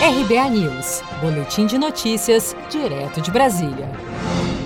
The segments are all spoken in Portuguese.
RBA News, Boletim de Notícias, direto de Brasília.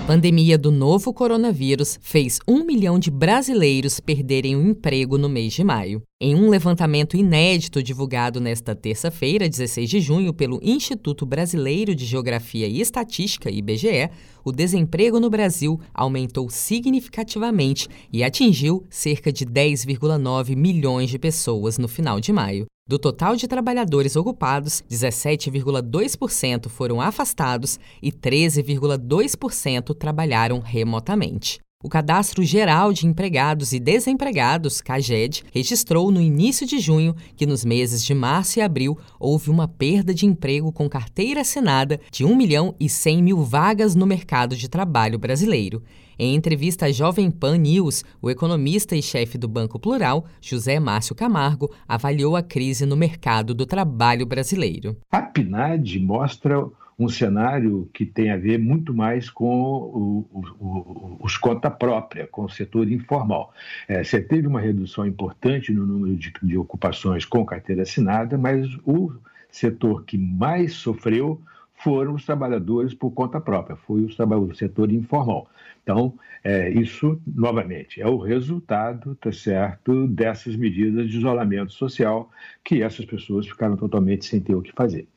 Pandemia do novo coronavírus fez um milhão de brasileiros perderem o emprego no mês de maio. Em um levantamento inédito divulgado nesta terça-feira, 16 de junho, pelo Instituto Brasileiro de Geografia e Estatística, IBGE, o desemprego no Brasil aumentou significativamente e atingiu cerca de 10,9 milhões de pessoas no final de maio. Do total de trabalhadores ocupados, 17,2% foram afastados e 13,2% trabalharam remotamente. O Cadastro Geral de Empregados e Desempregados, CAGED, registrou no início de junho que nos meses de março e abril houve uma perda de emprego com carteira assinada de 1 milhão e 100 mil vagas no mercado de trabalho brasileiro. Em entrevista à Jovem Pan News, o economista e chefe do Banco Plural, José Márcio Camargo, avaliou a crise no mercado do trabalho brasileiro. A PNAD mostra um cenário que tem a ver muito mais com o, o, o, os conta própria, com o setor informal. É, você teve uma redução importante no número de, de ocupações com carteira assinada, mas o setor que mais sofreu foram os trabalhadores por conta própria, foi o setor informal. Então, é, isso, novamente, é o resultado, tá certo, dessas medidas de isolamento social que essas pessoas ficaram totalmente sem ter o que fazer.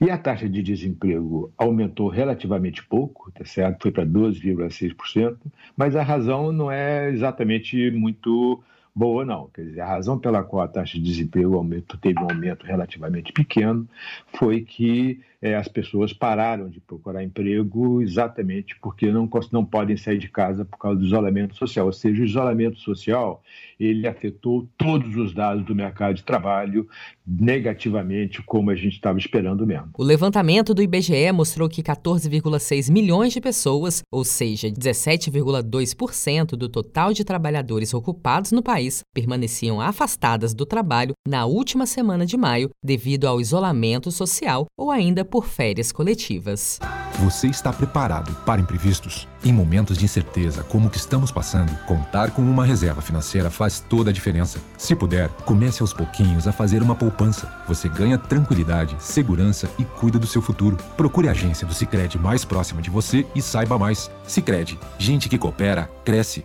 E a taxa de desemprego aumentou relativamente pouco, tá certo? Foi para 12,6%, mas a razão não é exatamente muito boa, não. Quer dizer, a razão pela qual a taxa de desemprego aumento, teve um aumento relativamente pequeno foi que é, as pessoas pararam de procurar emprego exatamente porque não, não podem sair de casa por causa do isolamento social. Ou seja, o isolamento social ele afetou todos os dados do mercado de trabalho negativamente, como a gente estava esperando mesmo. O levantamento do IBGE mostrou que 14,6 milhões de pessoas, ou seja, 17,2% do total de trabalhadores ocupados no país, país permaneciam afastadas do trabalho na última semana de maio devido ao isolamento social ou ainda por férias coletivas. Você está preparado para imprevistos? Em momentos de incerteza como o que estamos passando, contar com uma reserva financeira faz toda a diferença. Se puder, comece aos pouquinhos a fazer uma poupança. Você ganha tranquilidade, segurança e cuida do seu futuro. Procure a agência do Sicredi mais próxima de você e saiba mais. Sicredi, gente que coopera cresce